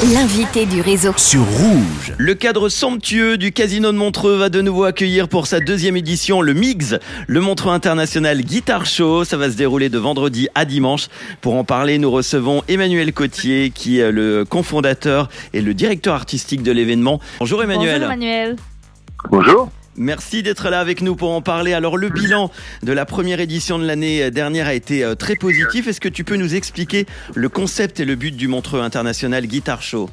L'invité du réseau. sur Rouge. Le cadre somptueux du Casino de Montreux va de nouveau accueillir pour sa deuxième édition le MIGS, le Montreux International Guitar Show. Ça va se dérouler de vendredi à dimanche. Pour en parler, nous recevons Emmanuel Cotier, qui est le cofondateur et le directeur artistique de l'événement. Bonjour Emmanuel. Bonjour Emmanuel. Bonjour. Merci d'être là avec nous pour en parler. Alors le bilan de la première édition de l'année dernière a été euh, très positif. Est-ce que tu peux nous expliquer le concept et le but du Montreux International Guitar Show?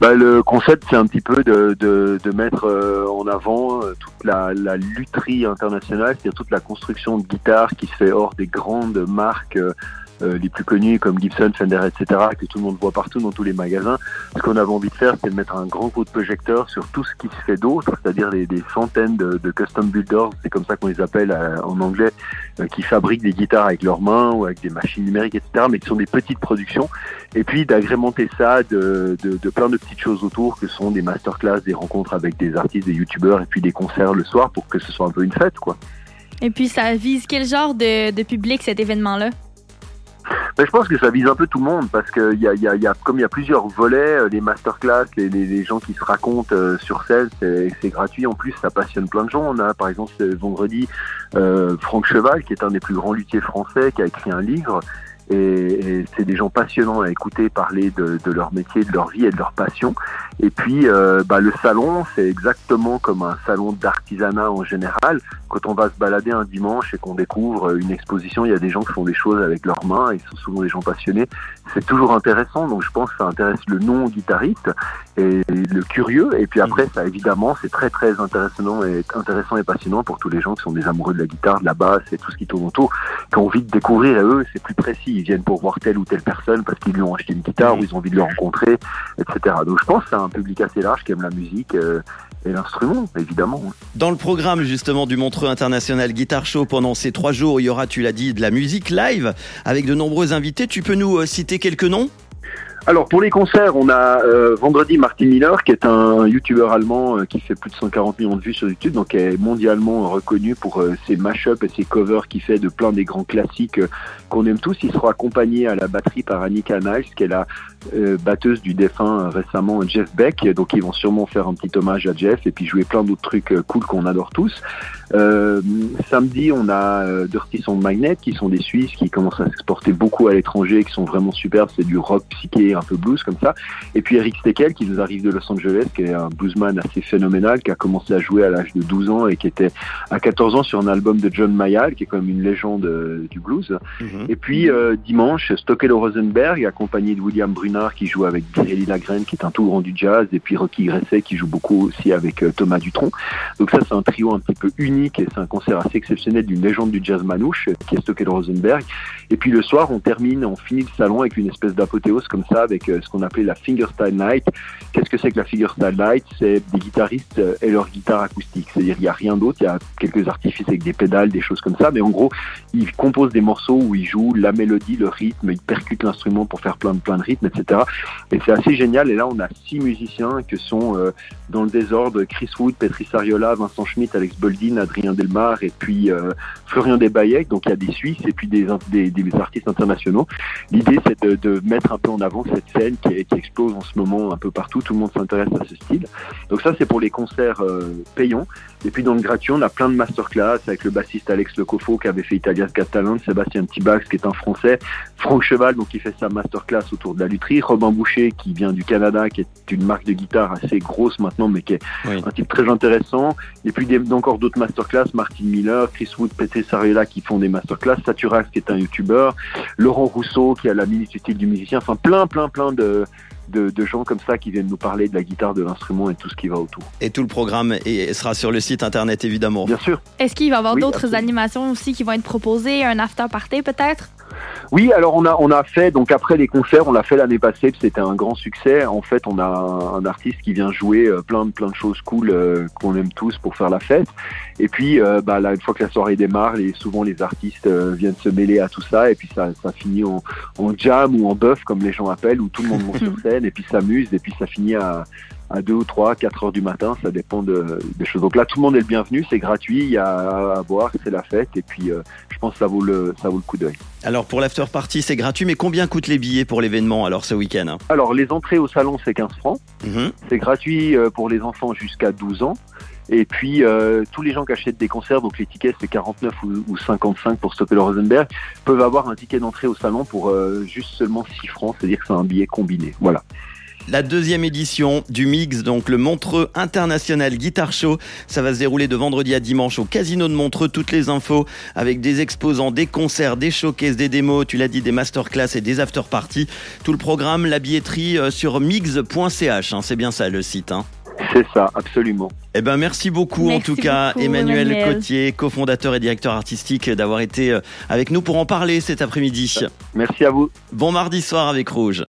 Bah, le concept, c'est un petit peu de, de, mettre euh, en avant euh, toute la, la internationale, c'est-à-dire toute la construction de guitares qui se fait hors des grandes marques euh, les plus connues comme Gibson, Fender, etc., que tout le monde voit partout dans tous les magasins. Ce qu'on avait envie de faire, c'est de mettre un grand coup de projecteur sur tout ce qui se fait d'autre, c'est-à-dire des, centaines de, custom builders, c'est comme ça qu'on les appelle euh, en anglais, euh, qui fabriquent des guitares avec leurs mains ou avec des machines numériques, etc., mais qui sont des petites productions. Et puis d'agrémenter ça de, plein de petites choses autour, que sont des masterclass, des rencontres avec des artistes, des youtubeurs, et puis des concerts le soir pour que ce soit un peu une fête, quoi. Et puis, ça vise quel genre de public cet événement-là? Ben, je pense que ça vise un peu tout le monde parce que y a, comme il y a plusieurs volets, euh, les masterclass, les, les, les gens qui se racontent euh, sur scène, c'est c'est gratuit. En plus, ça passionne plein de gens. On a par exemple ce vendredi euh, Franck Cheval, qui est un des plus grands luthiers français, qui a écrit un livre. Et, et c'est des gens passionnants à écouter parler de, de, leur métier, de leur vie et de leur passion. Et puis, euh, bah, le salon, c'est exactement comme un salon d'artisanat en général. Quand on va se balader un dimanche et qu'on découvre une exposition, il y a des gens qui font des choses avec leurs mains, ils sont souvent des gens passionnés. C'est toujours intéressant, donc je pense que ça intéresse le non-guitariste et le curieux. Et puis après, ça évidemment, c'est très très intéressant et intéressant et passionnant pour tous les gens qui sont des amoureux de la guitare, de la basse et tout ce qui tourne autour, qui ont envie de découvrir. Et eux, c'est plus précis. Ils viennent pour voir telle ou telle personne parce qu'ils lui ont acheté une guitare ou ils ont envie de le rencontrer, etc. Donc je pense que c'est un public assez large qui aime la musique euh, et l'instrument, évidemment. Dans le programme justement du Montreux International Guitar Show pendant ces trois jours, il y aura, tu l'as dit, de la musique live avec de nombreux invités. Tu peux nous euh, citer quelques noms? Alors pour les concerts, on a euh, vendredi Martin Miller, qui est un youtubeur allemand euh, qui fait plus de 140 millions de vues sur YouTube, donc est mondialement reconnu pour euh, ses mashups et ses covers qu'il fait de plein des grands classiques euh, qu'on aime tous. Il sera accompagné à la batterie par Annika Niles, qui est la euh, batteuse du défunt euh, récemment Jeff Beck. Donc ils vont sûrement faire un petit hommage à Jeff et puis jouer plein d'autres trucs cool qu'on adore tous. Samedi, on a Dirty Sound Magnet, qui sont des Suisses qui commencent à s'exporter beaucoup à l'étranger, qui sont vraiment superbes. C'est du rock psyché, un peu blues comme ça. Et puis Eric Steckel, qui nous arrive de Los Angeles, qui est un bluesman assez phénoménal, qui a commencé à jouer à l'âge de 12 ans et qui était à 14 ans sur un album de John Mayall, qui est comme une légende euh, du blues. Et puis euh, dimanche, Stockel Rosenberg, accompagné de William Brunard, qui joue avec Grély Lagrène, qui est un tout grand du jazz, et puis Rocky Gresset, qui joue beaucoup aussi avec euh, Thomas Dutronc. Donc ça, c'est un trio un petit peu unique et c'est un concert assez exceptionnel d'une légende du jazz manouche, qui est Stockel Rosenberg. Et puis le soir, on termine, on finit le salon avec une espèce d'apothéose comme ça, avec euh, ce qu'on appelait la fingerstyle night. Qu'est-ce que c'est que la fingerstyle night? C'est des guitaristes euh, et leur guitare acoustique. C'est-à-dire, il n'y a rien d'autre, il y a quelques artifices avec des pédales, des choses comme ça, mais en gros, ils composent des morceaux où ils jouent la mélodie, le rythme, ils percutent l'instrument pour faire plein de rythmes, etc. Et c'est assez génial. Et là, on a six musiciens que sont euh, dans le désordre Chris Wood, Petri Sariola, Vincent Schmitt, Alex Boldin, Adrien Delmar et puis Florian Desbaillec. Donc il y a des Suisses et puis des, artistes internationaux. L'idée, c'est de, mettre un peu en avant cette scène qui, qui, explose en ce moment un peu partout. Tout le monde s'intéresse à ce style. Donc ça, c'est pour les concerts euh, payants. Et puis dans le gratuit, on a plein de masterclass avec le bassiste Alex Lecofo qui avait fait Italia's Got Talent, Sébastien Tibax qui est un Français, Franck Cheval donc qui fait sa masterclass autour de la lutherie, Robin Boucher qui vient du Canada, qui est une marque de guitare assez grosse maintenant, mais qui est oui. un type très intéressant. Et puis des, encore d'autres masterclass, Martin Miller, Chris Wood, Peté Sarella qui font des masterclass, Saturax qui est un youtubeur, Laurent Rousseau qui a la minute utile du musicien, enfin plein, plein, plein de de, de, gens comme ça qui viennent nous parler de la guitare, de l'instrument et tout ce qui va autour. Et tout le programme est, sera sur le site internet évidemment. Bien sûr. Est-ce qu'il va y avoir oui, d'autres animations aussi qui vont être proposées, un after party peut-être? Oui, alors on a on a fait donc après les concerts, on l'a fait l'année passée, c'était un grand succès. En fait, on a un, artiste qui vient jouer euh, plein de plein de choses cool euh, qu'on aime tous pour faire la fête. Et puis euh, bah là, une fois que la soirée démarre, les, souvent les artistes euh, viennent se mêler à tout ça et puis ça ça finit en, en jam ou en bœuf comme les gens appellent où tout le monde monte sur scène et puis s'amuse et puis ça finit à à 2 ou 3, 4 heures du matin, ça dépend de, des choses. Donc là, tout le monde est le bienvenu, c'est gratuit, il y a à boire, c'est la fête, et puis euh, je pense que ça vaut le, ça vaut le coup d'œil. Alors pour l'after party, c'est gratuit, mais combien coûtent les billets pour l'événement alors ce week-end hein? Alors les entrées au salon, c'est 15 francs. Mhm. C'est gratuit euh, pour les enfants jusqu'à 12 ans. Et puis euh, tous les gens qui achètent des concerts, donc les tickets c'est 49 ou, ou 55 pour stopper le Rosenberg, peuvent avoir un ticket d'entrée au salon pour euh, juste seulement 6 francs, c'est-à-dire que c'est un billet combiné. Voilà. La deuxième édition du Mix, donc le Montreux International Guitar Show, ça va se dérouler de vendredi à dimanche au Casino de Montreux. Toutes les infos avec des exposants, des concerts, des showcases, des démos, tu l'as dit, des masterclass et des after parties. Tout le programme, la billetterie euh, sur mix.ch, hein, c'est bien ça le site. Hein. C'est ça, absolument. Eh ben merci beaucoup Merci en tout cas beaucoup, Emmanuel, Emmanuel. Cotier, cofondateur et directeur artistique d'avoir été euh, avec nous pour en parler cet après-midi. Merci à vous. Bon mardi soir avec Rouge.